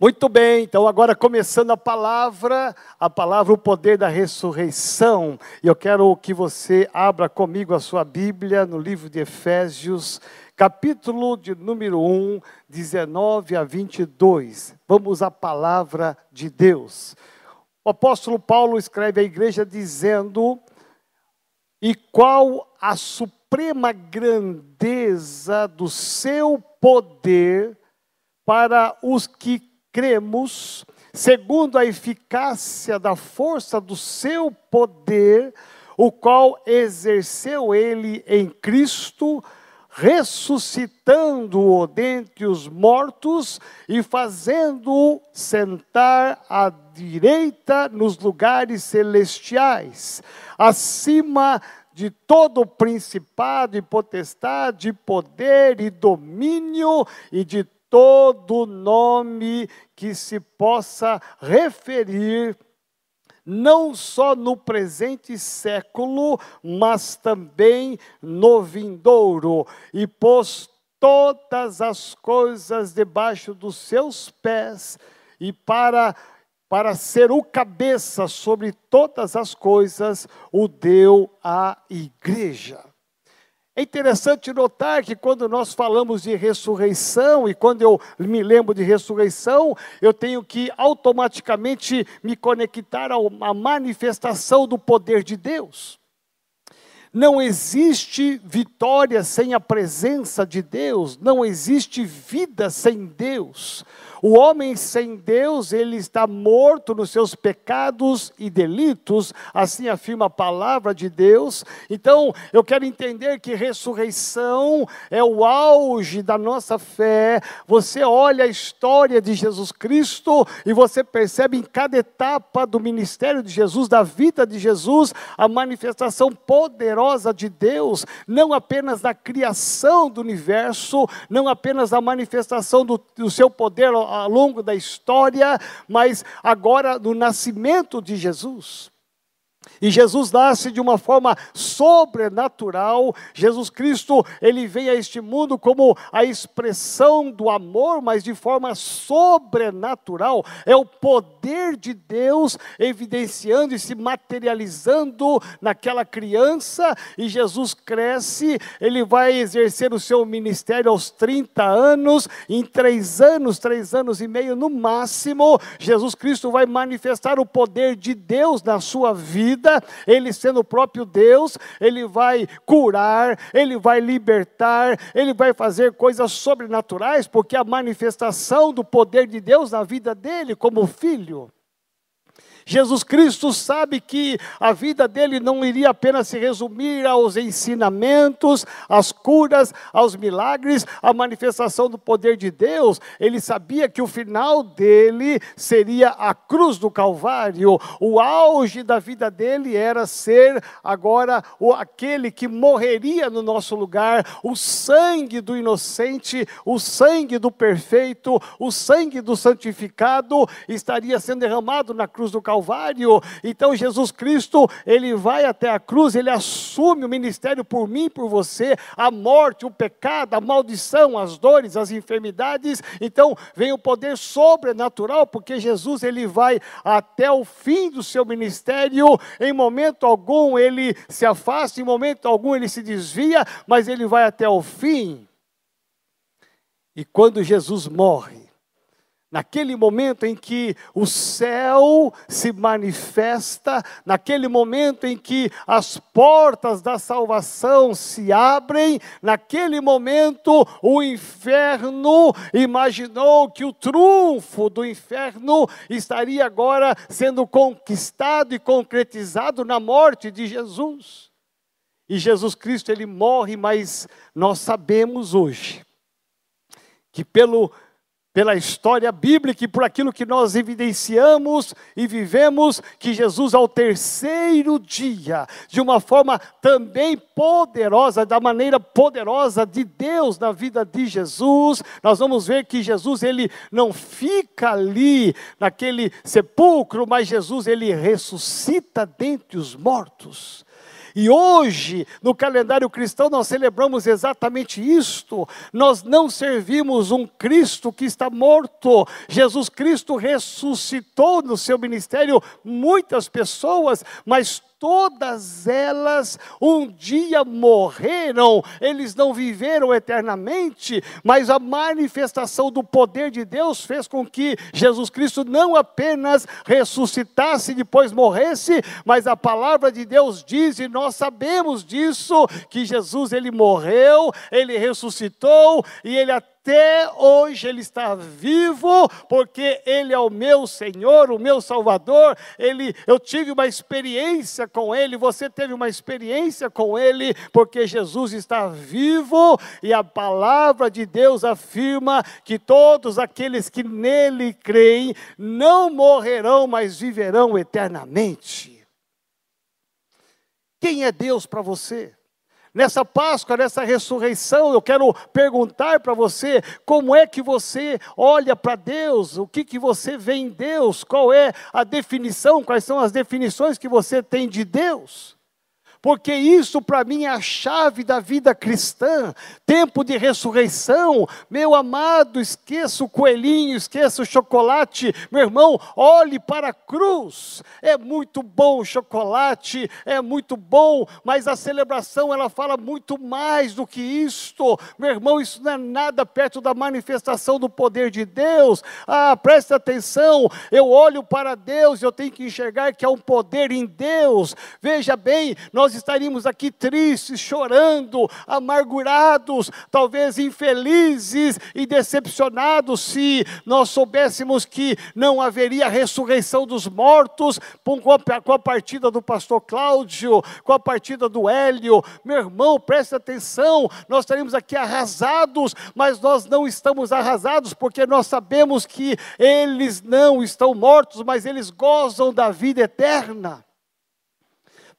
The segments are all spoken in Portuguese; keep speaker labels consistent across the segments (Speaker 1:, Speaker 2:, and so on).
Speaker 1: Muito bem, então agora começando a palavra, a palavra o poder da ressurreição. E eu quero que você abra comigo a sua Bíblia no livro de Efésios, capítulo de número 1, 19 a 22. Vamos à palavra de Deus. O apóstolo Paulo escreve à igreja dizendo: "E qual a suprema grandeza do seu poder para os que cremos, segundo a eficácia da força do seu poder, o qual exerceu ele em Cristo, ressuscitando-o dentre os mortos e fazendo-o sentar à direita nos lugares celestiais, acima de todo principado e potestade, poder e domínio e de todo nome que se possa referir não só no presente século, mas também no vindouro, e pôs todas as coisas debaixo dos seus pés, e para para ser o cabeça sobre todas as coisas, o deu à igreja. É interessante notar que quando nós falamos de ressurreição, e quando eu me lembro de ressurreição, eu tenho que automaticamente me conectar à manifestação do poder de Deus. Não existe vitória sem a presença de Deus, não existe vida sem Deus. O homem sem Deus, ele está morto nos seus pecados e delitos, assim afirma a palavra de Deus. Então, eu quero entender que ressurreição é o auge da nossa fé. Você olha a história de Jesus Cristo e você percebe em cada etapa do ministério de Jesus, da vida de Jesus, a manifestação poderosa de Deus, não apenas da criação do universo, não apenas da manifestação do, do seu poder ao longo da história, mas agora no nascimento de Jesus. E Jesus nasce de uma forma sobrenatural. Jesus Cristo, ele vem a este mundo como a expressão do amor, mas de forma sobrenatural. É o poder de Deus evidenciando e se materializando naquela criança. E Jesus cresce, ele vai exercer o seu ministério aos 30 anos. Em três anos, três anos e meio no máximo, Jesus Cristo vai manifestar o poder de Deus na sua vida vida, ele sendo o próprio Deus, ele vai curar, ele vai libertar, ele vai fazer coisas sobrenaturais, porque a manifestação do poder de Deus na vida dele como filho. Jesus Cristo sabe que a vida dele não iria apenas se resumir aos ensinamentos, às curas, aos milagres, à manifestação do poder de Deus. Ele sabia que o final dele seria a cruz do Calvário. O auge da vida dele era ser agora o, aquele que morreria no nosso lugar, o sangue do inocente, o sangue do perfeito, o sangue do santificado estaria sendo derramado na cruz do Calvário Calvário. Então Jesus Cristo, ele vai até a cruz, ele assume o ministério por mim, por você, a morte, o pecado, a maldição, as dores, as enfermidades. Então vem o poder sobrenatural, porque Jesus ele vai até o fim do seu ministério. Em momento algum ele se afasta, em momento algum ele se desvia, mas ele vai até o fim. E quando Jesus morre, Naquele momento em que o céu se manifesta, naquele momento em que as portas da salvação se abrem, naquele momento o inferno imaginou que o triunfo do inferno estaria agora sendo conquistado e concretizado na morte de Jesus. E Jesus Cristo ele morre, mas nós sabemos hoje que pelo pela história bíblica e por aquilo que nós evidenciamos e vivemos, que Jesus, ao terceiro dia, de uma forma também poderosa, da maneira poderosa de Deus na vida de Jesus, nós vamos ver que Jesus, ele não fica ali naquele sepulcro, mas Jesus, ele ressuscita dentre os mortos. E hoje, no calendário cristão, nós celebramos exatamente isto. Nós não servimos um Cristo que está morto. Jesus Cristo ressuscitou no seu ministério muitas pessoas, mas todas elas um dia morreram, eles não viveram eternamente, mas a manifestação do poder de Deus fez com que Jesus Cristo não apenas ressuscitasse e depois morresse, mas a palavra de Deus diz, e nós sabemos disso, que Jesus ele morreu, ele ressuscitou e ele até até hoje Ele está vivo, porque Ele é o meu Senhor, o meu Salvador. Ele, eu tive uma experiência com Ele, você teve uma experiência com Ele, porque Jesus está vivo e a palavra de Deus afirma que todos aqueles que nele creem não morrerão, mas viverão eternamente. Quem é Deus para você? Nessa Páscoa, nessa ressurreição, eu quero perguntar para você como é que você olha para Deus, o que, que você vê em Deus, qual é a definição, quais são as definições que você tem de Deus porque isso para mim é a chave da vida cristã. Tempo de ressurreição, meu amado, esqueça o coelhinho, esqueça o chocolate, meu irmão, olhe para a cruz. É muito bom o chocolate, é muito bom, mas a celebração ela fala muito mais do que isto. Meu irmão, isso não é nada perto da manifestação do poder de Deus. Ah, preste atenção, eu olho para Deus, eu tenho que enxergar que há um poder em Deus. Veja bem, nós nós estaríamos aqui tristes, chorando, amargurados, talvez infelizes e decepcionados se nós soubéssemos que não haveria ressurreição dos mortos com a partida do pastor Cláudio, com a partida do Hélio. Meu irmão, preste atenção, nós estaríamos aqui arrasados, mas nós não estamos arrasados porque nós sabemos que eles não estão mortos, mas eles gozam da vida eterna.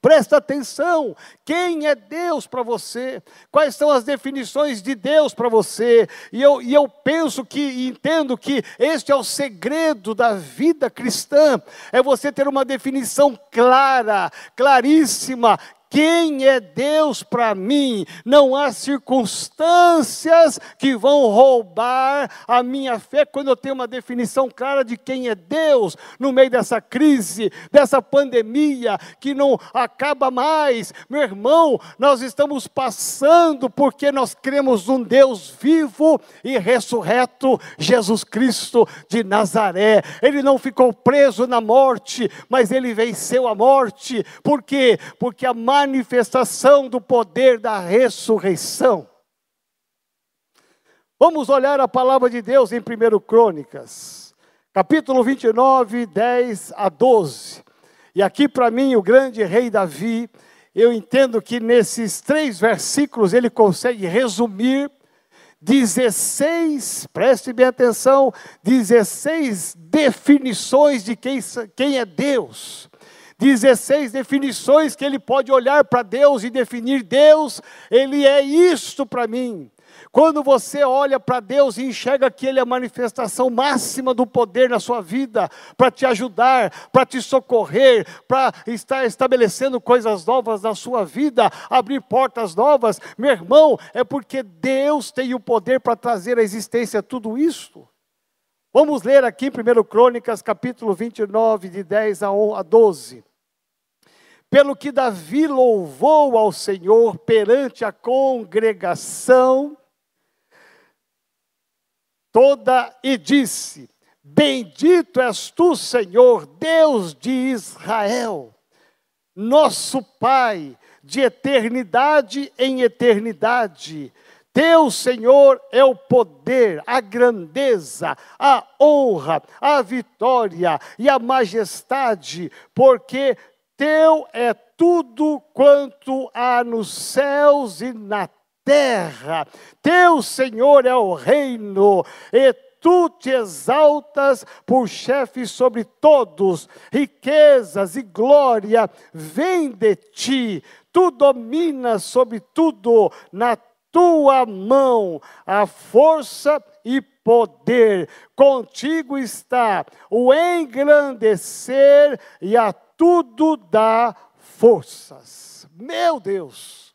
Speaker 1: Presta atenção, quem é Deus para você? Quais são as definições de Deus para você? E eu, e eu penso que, entendo que este é o segredo da vida cristã, é você ter uma definição clara, claríssima, quem é Deus para mim? Não há circunstâncias que vão roubar a minha fé quando eu tenho uma definição clara de quem é Deus no meio dessa crise, dessa pandemia que não acaba mais. Meu irmão, nós estamos passando porque nós cremos num Deus vivo e ressurreto, Jesus Cristo de Nazaré. Ele não ficou preso na morte, mas ele venceu a morte. Por quê? Porque a manifestação do poder da ressurreição. Vamos olhar a palavra de Deus em 1 Crônicas, capítulo 29, 10 a 12. E aqui para mim, o grande rei Davi, eu entendo que nesses três versículos ele consegue resumir 16, preste bem atenção, 16 definições de quem, quem é Deus. 16 definições que ele pode olhar para Deus e definir Deus, ele é isto para mim. Quando você olha para Deus e enxerga que Ele é a manifestação máxima do poder na sua vida, para te ajudar, para te socorrer, para estar estabelecendo coisas novas na sua vida, abrir portas novas, meu irmão, é porque Deus tem o poder para trazer à existência tudo isso. Vamos ler aqui em 1 Crônicas, capítulo 29, de 10 a 12. Pelo que Davi louvou ao Senhor perante a congregação toda e disse: Bendito és tu, Senhor, Deus de Israel, nosso Pai, de eternidade em eternidade. Teu, Senhor, é o poder, a grandeza, a honra, a vitória e a majestade, porque teu é tudo quanto há nos céus e na terra. Teu, Senhor, é o reino, e tu te exaltas por chefe sobre todos, riquezas e glória vêm de ti, tu dominas sobre tudo, na tua mão a força e poder, contigo está o engrandecer e a tudo dá forças. Meu Deus!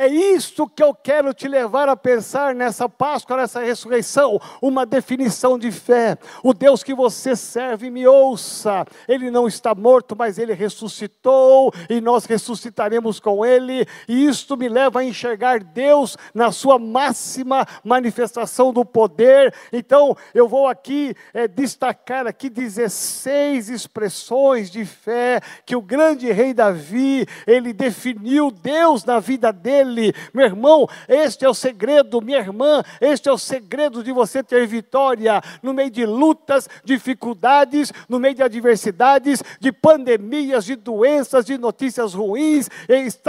Speaker 1: É isto que eu quero te levar a pensar nessa Páscoa, nessa ressurreição, uma definição de fé. O Deus que você serve, me ouça. Ele não está morto, mas ele ressuscitou e nós ressuscitaremos com ele. E isto me leva a enxergar Deus na sua máxima manifestação do poder. Então, eu vou aqui é, destacar aqui 16 expressões de fé que o grande rei Davi, ele definiu Deus na vida dele dele. Meu irmão, este é o segredo, minha irmã, este é o segredo de você ter vitória no meio de lutas, dificuldades, no meio de adversidades, de pandemias, de doenças, de notícias ruins,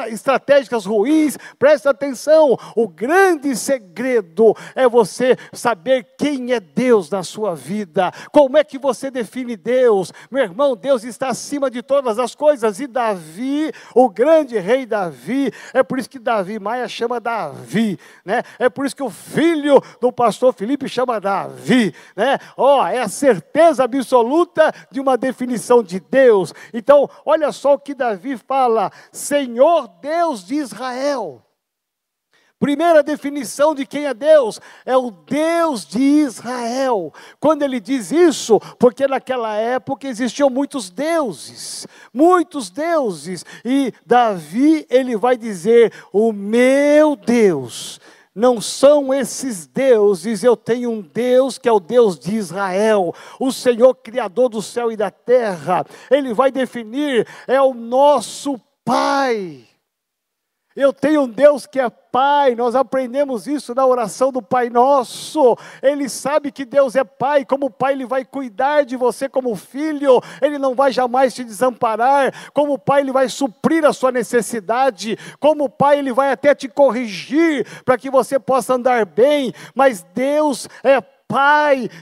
Speaker 1: estratégicas ruins. Presta atenção, o grande segredo é você saber quem é Deus na sua vida. Como é que você define Deus? Meu irmão, Deus está acima de todas as coisas. E Davi, o grande rei Davi, é por isso que Davi Davi Maia chama Davi, né? É por isso que o filho do pastor Felipe chama Davi, né? Ó, oh, é a certeza absoluta de uma definição de Deus. Então, olha só o que Davi fala: Senhor Deus de Israel. Primeira definição de quem é Deus é o Deus de Israel. Quando ele diz isso, porque naquela época existiam muitos deuses, muitos deuses, e Davi ele vai dizer: "O meu Deus não são esses deuses, eu tenho um Deus que é o Deus de Israel, o Senhor Criador do céu e da terra. Ele vai definir, é o nosso Pai. Eu tenho um Deus que é Pai, nós aprendemos isso na oração do Pai Nosso. Ele sabe que Deus é Pai, como Pai, Ele vai cuidar de você como filho, Ele não vai jamais te desamparar. Como Pai, Ele vai suprir a sua necessidade. Como Pai, Ele vai até te corrigir para que você possa andar bem. Mas Deus é Pai,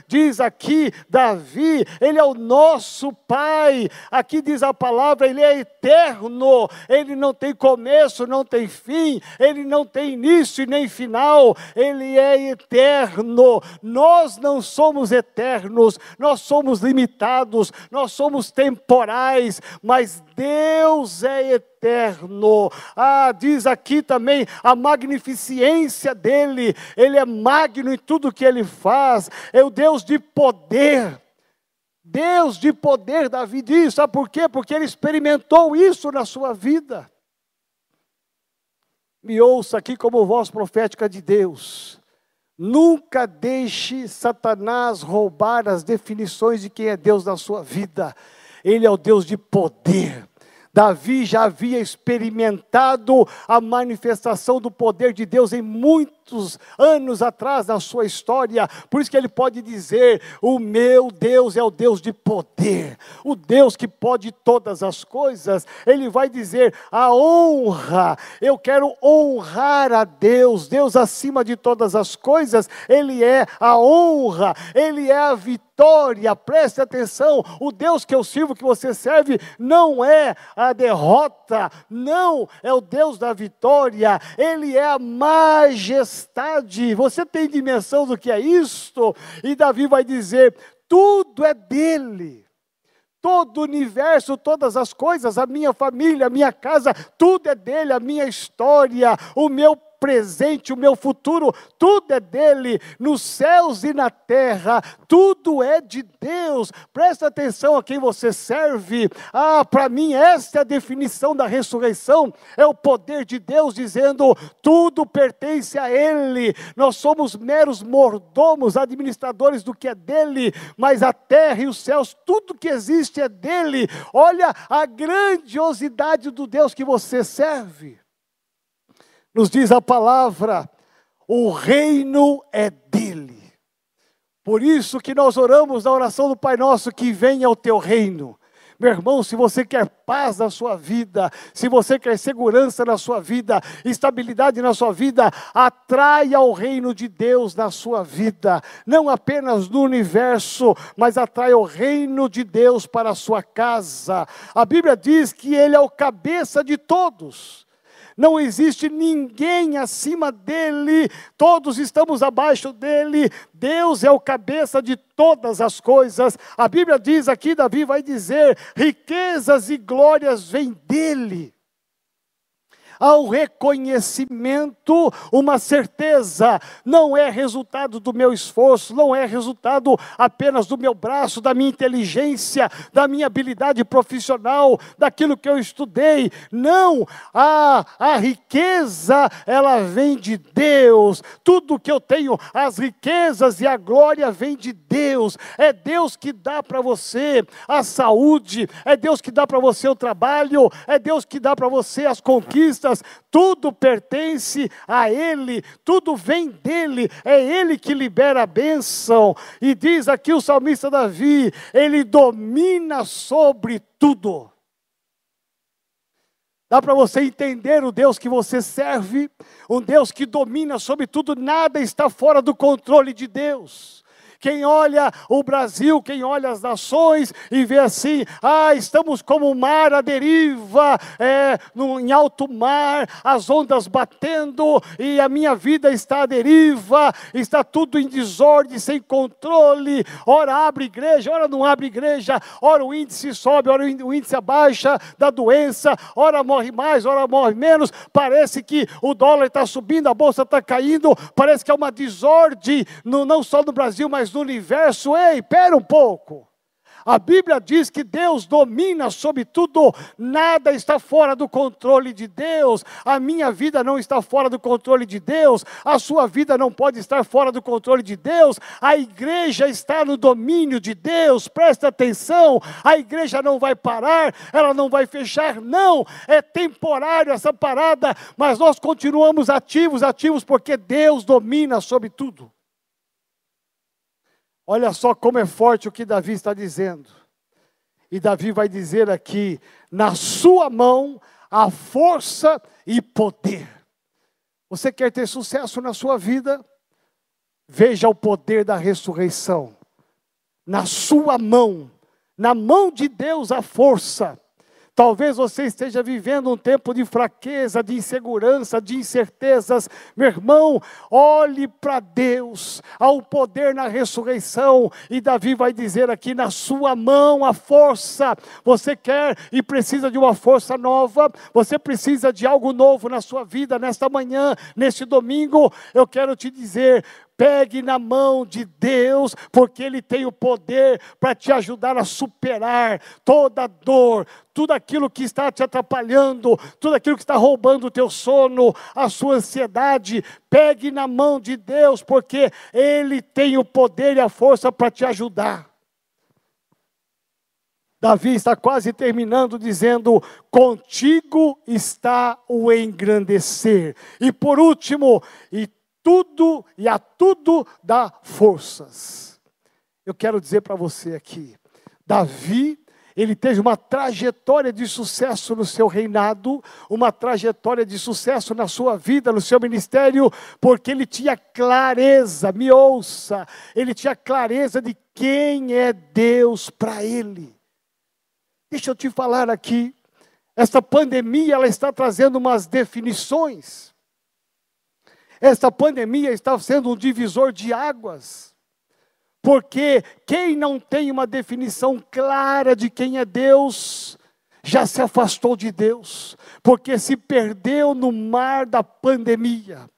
Speaker 1: diz aqui Davi, Ele é o nosso Pai. Aqui diz a palavra, Ele é eterno, Ele não tem começo, não tem fim, Ele não tem início nem final, Ele é eterno. Nós não somos eternos, nós somos limitados, nós somos temporais, mas Deus é eterno. Ah, diz aqui também a magnificência dele, ele é magno em tudo que ele faz, é o Deus de poder. Deus de poder, Davi diz, sabe por quê? Porque ele experimentou isso na sua vida. Me ouça aqui como voz profética de Deus. Nunca deixe Satanás roubar as definições de quem é Deus na sua vida. Ele é o Deus de poder. Davi já havia experimentado a manifestação do poder de Deus em muitos anos atrás na sua história, por isso que ele pode dizer: O meu Deus é o Deus de poder, o Deus que pode todas as coisas. Ele vai dizer: A honra, eu quero honrar a Deus, Deus acima de todas as coisas, Ele é a honra, Ele é a vitória vitória. Preste atenção: o Deus que eu sirvo, que você serve, não é a derrota, não, é o Deus da vitória, Ele é a majestade. Você tem dimensão do que é isto? E Davi vai dizer: tudo é dele todo o universo, todas as coisas, a minha família, a minha casa, tudo é dele, a minha história, o meu presente, o meu futuro, tudo é dele, nos céus e na terra, tudo é de Deus. Presta atenção a quem você serve. Ah, para mim, esta é a definição da ressurreição: é o poder de Deus dizendo: tudo pertence a Ele. Nós somos meros mordomos, administradores do que é dele, mas a terra e os céus, tudo que existe é dele. Olha a grandiosidade do Deus que você serve nos diz a palavra, o reino é dele. Por isso que nós oramos na oração do Pai Nosso, que venha o teu reino. Meu irmão, se você quer paz na sua vida, se você quer segurança na sua vida, estabilidade na sua vida, atraia o reino de Deus na sua vida, não apenas no universo, mas atraia o reino de Deus para a sua casa. A Bíblia diz que Ele é o cabeça de todos. Não existe ninguém acima dele, todos estamos abaixo dele, Deus é o cabeça de todas as coisas. A Bíblia diz aqui, Davi vai dizer: riquezas e glórias vêm dele ao reconhecimento, uma certeza, não é resultado do meu esforço, não é resultado apenas do meu braço, da minha inteligência, da minha habilidade profissional, daquilo que eu estudei. Não, a, a riqueza, ela vem de Deus. Tudo que eu tenho, as riquezas e a glória vem de Deus. É Deus que dá para você a saúde, é Deus que dá para você o trabalho, é Deus que dá para você as conquistas tudo pertence a Ele, tudo vem dele, é Ele que libera a bênção. E diz aqui o salmista Davi: Ele domina sobre tudo. Dá para você entender o Deus que você serve, um Deus que domina sobre tudo, nada está fora do controle de Deus. Quem olha o Brasil, quem olha as nações e vê assim, ah, estamos como o mar à deriva, é, no, em alto mar, as ondas batendo e a minha vida está à deriva, está tudo em desordem, sem controle. Ora abre igreja, ora não abre igreja, ora o índice sobe, ora o índice abaixa da doença, ora morre mais, ora morre menos. Parece que o dólar está subindo, a bolsa está caindo, parece que é uma desordem, no, não só no Brasil, mas do universo, ei, pera um pouco. A Bíblia diz que Deus domina sobre tudo, nada está fora do controle de Deus. A minha vida não está fora do controle de Deus, a sua vida não pode estar fora do controle de Deus. A igreja está no domínio de Deus, presta atenção. A igreja não vai parar, ela não vai fechar, não. É temporário essa parada, mas nós continuamos ativos, ativos porque Deus domina sobre tudo. Olha só como é forte o que Davi está dizendo. E Davi vai dizer aqui: na sua mão há força e poder. Você quer ter sucesso na sua vida? Veja o poder da ressurreição. Na sua mão, na mão de Deus a força. Talvez você esteja vivendo um tempo de fraqueza, de insegurança, de incertezas. Meu irmão, olhe para Deus, ao poder na ressurreição. E Davi vai dizer aqui: na sua mão a força. Você quer e precisa de uma força nova, você precisa de algo novo na sua vida, nesta manhã, neste domingo. Eu quero te dizer: Pegue na mão de Deus, porque Ele tem o poder para te ajudar a superar toda dor, tudo aquilo que está te atrapalhando, tudo aquilo que está roubando o teu sono, a sua ansiedade. Pegue na mão de Deus, porque Ele tem o poder e a força para te ajudar. Davi está quase terminando dizendo: Contigo está o engrandecer. E por último, e tudo e a tudo dá forças. Eu quero dizer para você aqui, Davi, ele teve uma trajetória de sucesso no seu reinado, uma trajetória de sucesso na sua vida, no seu ministério, porque ele tinha clareza, me ouça, ele tinha clareza de quem é Deus para ele. Deixa eu te falar aqui, essa pandemia ela está trazendo umas definições. Esta pandemia está sendo um divisor de águas. Porque quem não tem uma definição clara de quem é Deus, já se afastou de Deus, porque se perdeu no mar da pandemia.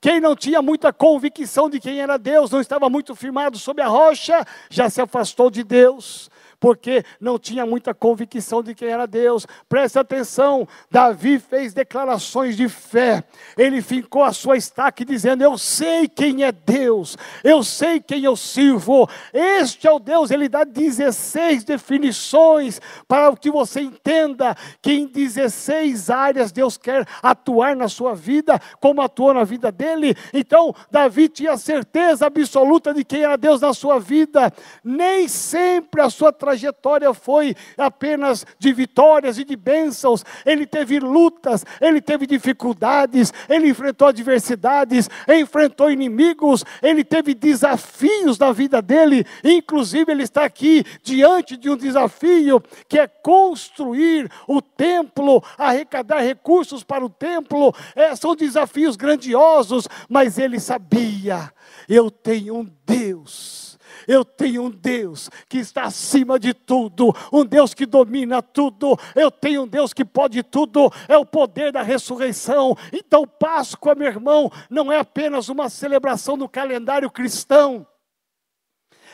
Speaker 1: Quem não tinha muita convicção de quem era Deus, não estava muito firmado sobre a rocha, já se afastou de Deus porque não tinha muita convicção de quem era Deus. Preste atenção, Davi fez declarações de fé. Ele fincou a sua estaca dizendo: Eu sei quem é Deus, eu sei quem eu sirvo. Este é o Deus. Ele dá 16 definições para que você entenda que em 16 áreas Deus quer atuar na sua vida, como atuou na vida dele. Então, Davi tinha certeza absoluta de quem era Deus na sua vida. Nem sempre a sua trajetória trajetória foi apenas de vitórias e de bênçãos. Ele teve lutas, ele teve dificuldades, ele enfrentou adversidades, enfrentou inimigos, ele teve desafios na vida dele. Inclusive, ele está aqui diante de um desafio que é construir o templo, arrecadar recursos para o templo. É, são desafios grandiosos, mas ele sabia: eu tenho um Deus eu tenho um Deus que está acima de tudo, um Deus que domina tudo. Eu tenho um Deus que pode tudo, é o poder da ressurreição. Então, Páscoa, meu irmão, não é apenas uma celebração no calendário cristão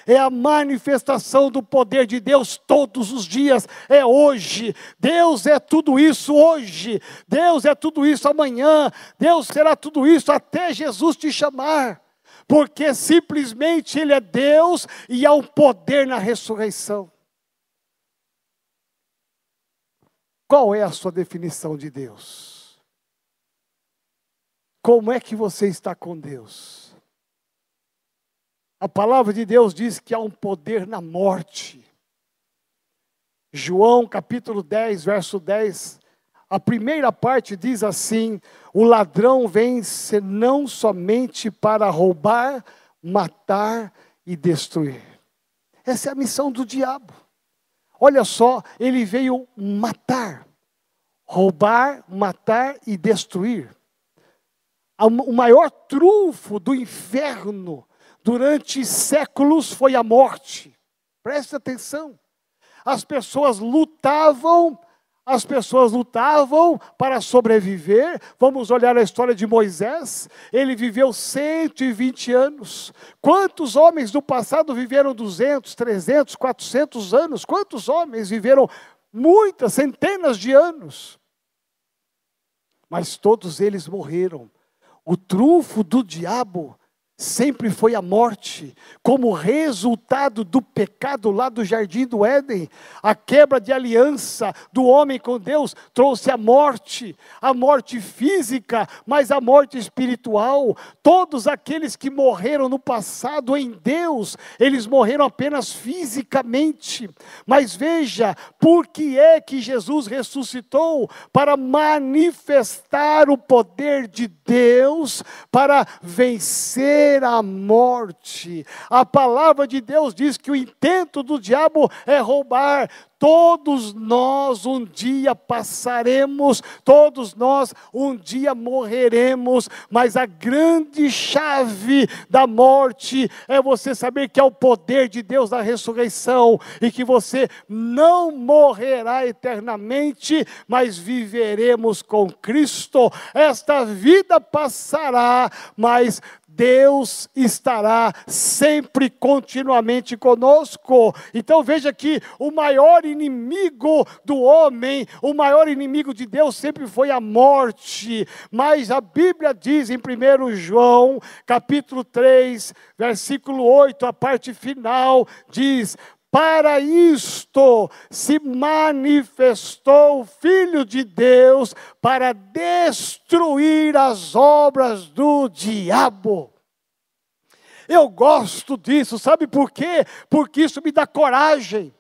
Speaker 1: é a manifestação do poder de Deus todos os dias, é hoje. Deus é tudo isso hoje, Deus é tudo isso amanhã, Deus será tudo isso até Jesus te chamar porque simplesmente Ele é Deus e há um poder na ressurreição. Qual é a sua definição de Deus? Como é que você está com Deus? A palavra de Deus diz que há um poder na morte. João capítulo 10, verso 10 a primeira parte diz assim: o ladrão vem não somente para roubar, matar e destruir. Essa é a missão do diabo. Olha só, ele veio matar, roubar, matar e destruir. O maior trunfo do inferno durante séculos foi a morte. Preste atenção. As pessoas lutavam as pessoas lutavam para sobreviver. Vamos olhar a história de Moisés. Ele viveu 120 anos. Quantos homens do passado viveram 200, 300, 400 anos? Quantos homens viveram muitas, centenas de anos? Mas todos eles morreram. O trunfo do diabo sempre foi a morte, como resultado do pecado lá do jardim do Éden. A quebra de aliança do homem com Deus trouxe a morte, a morte física, mas a morte espiritual. Todos aqueles que morreram no passado em Deus, eles morreram apenas fisicamente. Mas veja, por que é que Jesus ressuscitou? Para manifestar o poder de Deus, para vencer a morte. A palavra de Deus diz que o intento do diabo é roubar. Todos nós um dia passaremos, todos nós um dia morreremos, mas a grande chave da morte é você saber que é o poder de Deus da ressurreição e que você não morrerá eternamente, mas viveremos com Cristo. Esta vida passará, mas Deus estará sempre, continuamente conosco. Então veja que o maior inimigo do homem, o maior inimigo de Deus sempre foi a morte. Mas a Bíblia diz em 1 João, capítulo 3, versículo 8, a parte final, diz: para isto se manifestou o Filho de Deus para destruir as obras do diabo. Eu gosto disso, sabe por quê? Porque isso me dá coragem.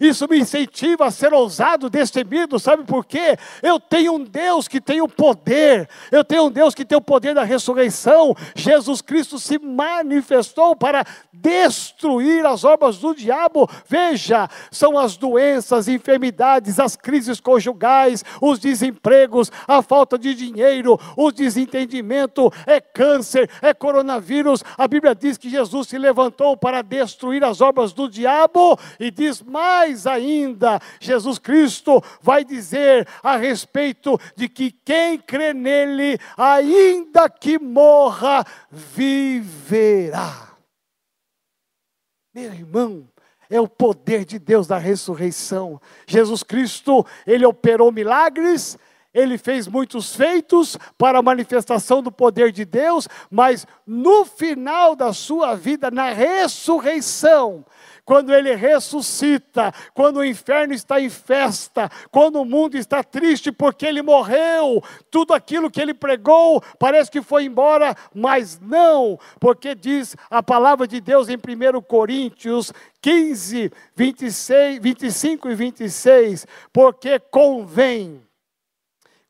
Speaker 1: Isso me incentiva a ser ousado, destemido, sabe por quê? Eu tenho um Deus que tem o poder, eu tenho um Deus que tem o poder da ressurreição. Jesus Cristo se manifestou para destruir as obras do diabo. Veja, são as doenças, enfermidades, as crises conjugais, os desempregos, a falta de dinheiro, o desentendimento, é câncer, é coronavírus. A Bíblia diz que Jesus se levantou para destruir as obras do diabo e diz mais mais ainda, Jesus Cristo vai dizer a respeito de que quem crê nele, ainda que morra, viverá. Meu irmão, é o poder de Deus da ressurreição. Jesus Cristo, ele operou milagres, ele fez muitos feitos para a manifestação do poder de Deus, mas no final da sua vida, na ressurreição, quando ele ressuscita, quando o inferno está em festa, quando o mundo está triste porque ele morreu, tudo aquilo que ele pregou parece que foi embora, mas não, porque diz a palavra de Deus em 1 Coríntios 15, 26, 25 e 26, porque convém,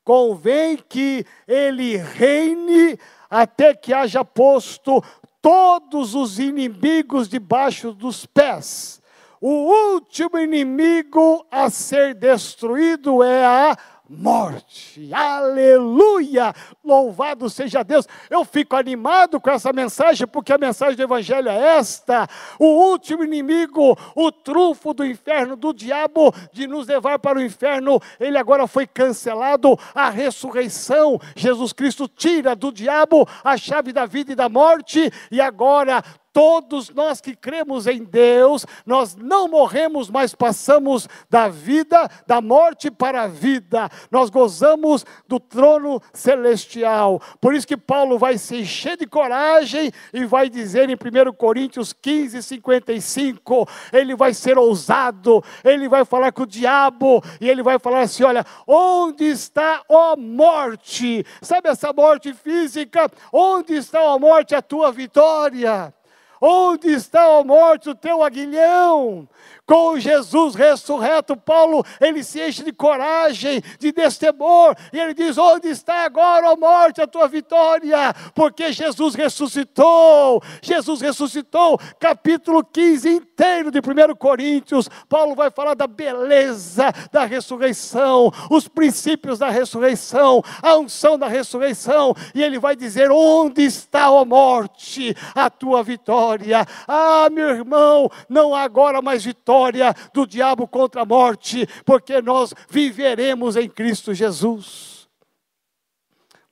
Speaker 1: convém que ele reine até que haja posto todos os inimigos debaixo dos pés. O último inimigo a ser destruído é a morte. Aleluia! Louvado seja Deus. Eu fico animado com essa mensagem, porque a mensagem do Evangelho é esta: o último inimigo, o trunfo do inferno, do diabo, de nos levar para o inferno, ele agora foi cancelado. A ressurreição, Jesus Cristo tira do diabo a chave da vida e da morte, e agora Todos nós que cremos em Deus, nós não morremos, mas passamos da vida, da morte para a vida. Nós gozamos do trono celestial. Por isso que Paulo vai se encher de coragem e vai dizer em 1 Coríntios 15, 55, ele vai ser ousado, ele vai falar com o diabo e ele vai falar assim: olha, onde está a morte? Sabe essa morte física? Onde está a morte, a tua vitória? Onde está a morte, o teu aguilhão? Com Jesus ressurreto, Paulo, ele se enche de coragem, de destemor, e ele diz: Onde está agora, a morte, a tua vitória? Porque Jesus ressuscitou, Jesus ressuscitou, capítulo 15 inteiro de 1 Coríntios, Paulo vai falar da beleza da ressurreição, os princípios da ressurreição, a unção da ressurreição, e ele vai dizer: Onde está a morte, a tua vitória? Ah, meu irmão, não há agora mais vitória vitória do diabo contra a morte, porque nós viveremos em Cristo Jesus.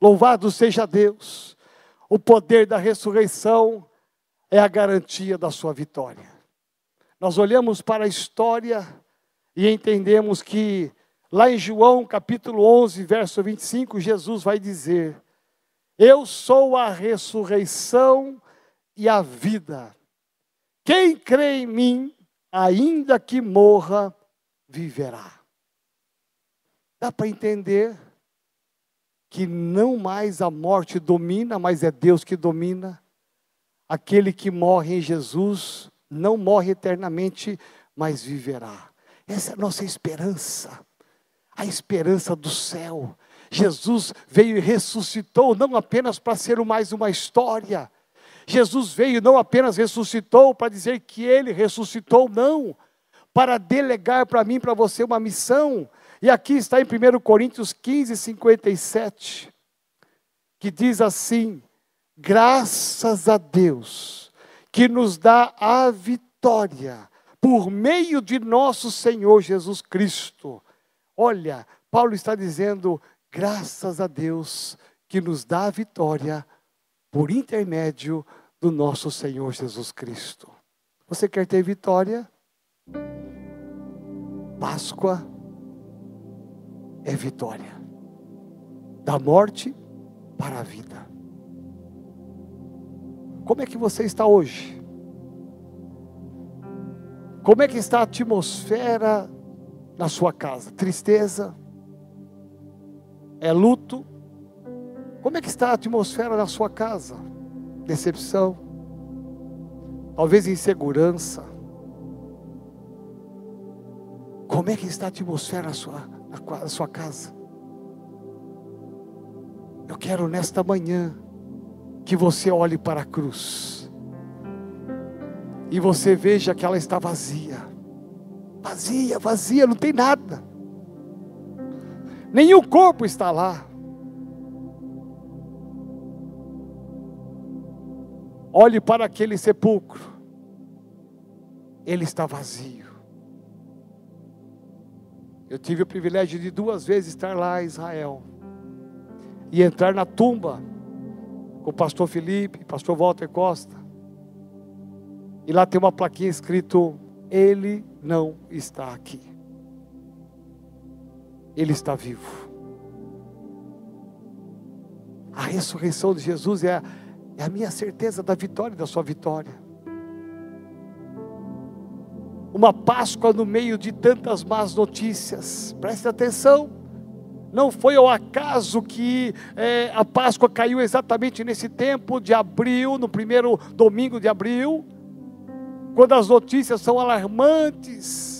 Speaker 1: Louvado seja Deus, o poder da ressurreição é a garantia da sua vitória. Nós olhamos para a história e entendemos que lá em João capítulo 11, verso 25, Jesus vai dizer: Eu sou a ressurreição e a vida. Quem crê em mim, ainda que morra, viverá. Dá para entender que não mais a morte domina, mas é Deus que domina. Aquele que morre em Jesus não morre eternamente, mas viverá. Essa é a nossa esperança, a esperança do céu. Jesus veio e ressuscitou não apenas para ser mais uma história, Jesus veio não apenas ressuscitou para dizer que ele ressuscitou, não, para delegar para mim, para você uma missão. E aqui está em 1 Coríntios 15, 57, que diz assim: graças a Deus, que nos dá a vitória por meio de nosso Senhor Jesus Cristo. Olha, Paulo está dizendo, graças a Deus, que nos dá a vitória por intermédio do nosso Senhor Jesus Cristo. Você quer ter vitória? Páscoa é vitória. Da morte para a vida. Como é que você está hoje? Como é que está a atmosfera na sua casa? Tristeza? É luto? Como é que está a atmosfera na sua casa? Decepção, talvez insegurança. Como é que está a atmosfera na sua, na sua casa? Eu quero nesta manhã que você olhe para a cruz e você veja que ela está vazia. Vazia, vazia, não tem nada. Nenhum corpo está lá. Olhe para aquele sepulcro, ele está vazio. Eu tive o privilégio de duas vezes estar lá em Israel e entrar na tumba com o pastor Felipe, pastor Walter Costa. E lá tem uma plaquinha escrito: Ele não está aqui. Ele está vivo. A ressurreição de Jesus é é a minha certeza da vitória da sua vitória. Uma Páscoa no meio de tantas más notícias. Preste atenção. Não foi ao acaso que é, a Páscoa caiu exatamente nesse tempo de abril, no primeiro domingo de abril, quando as notícias são alarmantes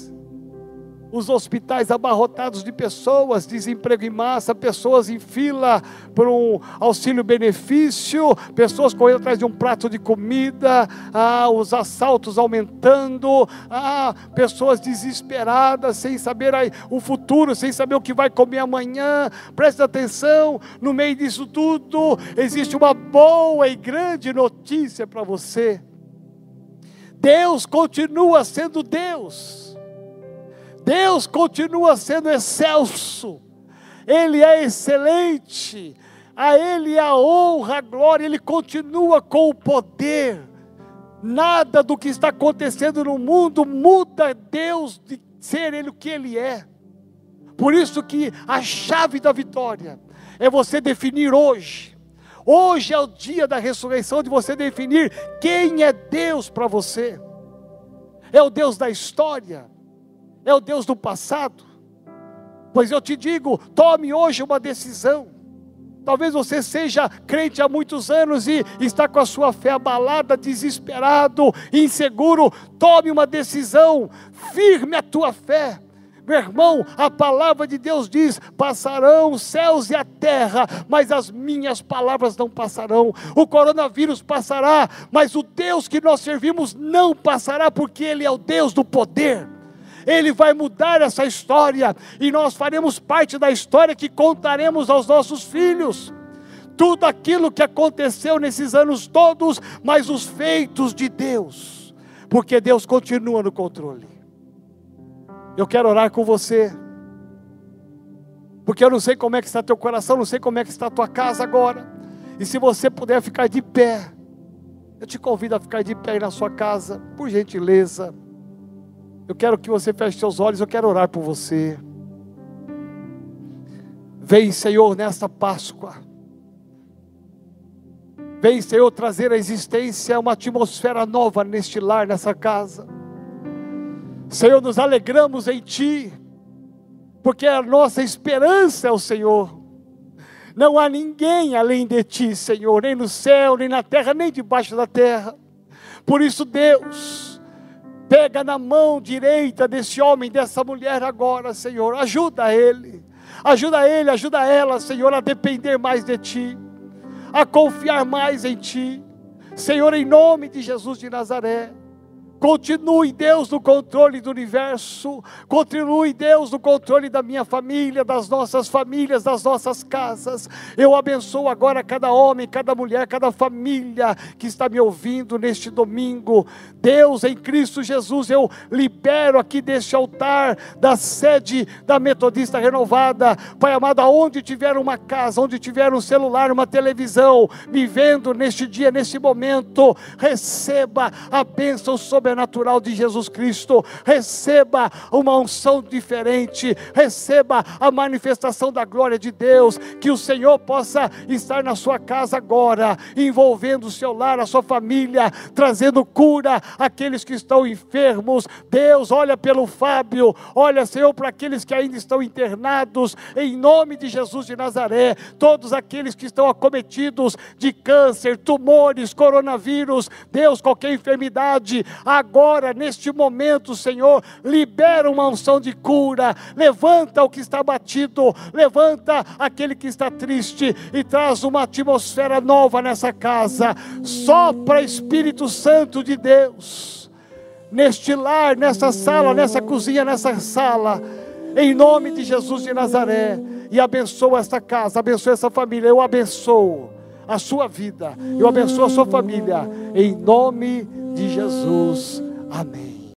Speaker 1: os hospitais abarrotados de pessoas, desemprego em massa, pessoas em fila por um auxílio-benefício, pessoas correndo atrás de um prato de comida, ah, os assaltos aumentando, ah, pessoas desesperadas, sem saber o futuro, sem saber o que vai comer amanhã. Preste atenção, no meio disso tudo, existe uma boa e grande notícia para você. Deus continua sendo Deus. Deus continua sendo excelso, Ele é excelente, a Ele a honra, a glória, Ele continua com o poder. Nada do que está acontecendo no mundo muda Deus de ser Ele o que Ele é. Por isso que a chave da vitória é você definir hoje. Hoje é o dia da ressurreição de você definir quem é Deus para você. É o Deus da história, é o Deus do passado. Pois eu te digo, tome hoje uma decisão. Talvez você seja crente há muitos anos e está com a sua fé abalada, desesperado, inseguro. Tome uma decisão, firme a tua fé. Meu irmão, a palavra de Deus diz: passarão os céus e a terra, mas as minhas palavras não passarão. O coronavírus passará, mas o Deus que nós servimos não passará, porque Ele é o Deus do poder. Ele vai mudar essa história e nós faremos parte da história que contaremos aos nossos filhos. Tudo aquilo que aconteceu nesses anos todos, mas os feitos de Deus, porque Deus continua no controle. Eu quero orar com você, porque eu não sei como é que está teu coração, não sei como é que está tua casa agora. E se você puder ficar de pé, eu te convido a ficar de pé aí na sua casa, por gentileza. Eu quero que você feche seus olhos, eu quero orar por você. Vem, Senhor, nesta Páscoa. Vem, Senhor, trazer à existência uma atmosfera nova neste lar, nessa casa. Senhor, nos alegramos em Ti, porque a nossa esperança é o Senhor. Não há ninguém além de Ti, Senhor, nem no céu, nem na terra, nem debaixo da terra. Por isso, Deus, Pega na mão direita desse homem, dessa mulher agora, Senhor. Ajuda ele. Ajuda ele, ajuda ela, Senhor, a depender mais de Ti, a confiar mais em Ti. Senhor, em nome de Jesus de Nazaré. Continue Deus no controle do universo, continue Deus no controle da minha família, das nossas famílias, das nossas casas. Eu abençoo agora cada homem, cada mulher, cada família que está me ouvindo neste domingo. Deus em Cristo Jesus, eu libero aqui deste altar da sede da Metodista Renovada, Pai amado, aonde tiver uma casa, onde tiver um celular, uma televisão, me vendo neste dia, neste momento, receba a bênção sobre sobrenatural de Jesus Cristo, receba uma unção diferente, receba a manifestação da glória de Deus, que o Senhor possa estar na sua casa agora, envolvendo o seu lar, a sua família, trazendo cura àqueles que estão enfermos. Deus, olha pelo Fábio, olha, Senhor, para aqueles que ainda estão internados, em nome de Jesus de Nazaré, todos aqueles que estão acometidos de câncer, tumores, coronavírus, Deus, qualquer enfermidade, agora, neste momento, Senhor, libera uma unção de cura, levanta o que está batido, levanta aquele que está triste e traz uma atmosfera nova nessa casa. Sopra Espírito Santo de Deus, neste lar, nessa sala, nessa cozinha, nessa sala, em nome de Jesus de Nazaré, e abençoa esta casa, abençoa essa família, eu abençoo a sua vida, eu abençoo a sua família, em nome de Jesus. Amém.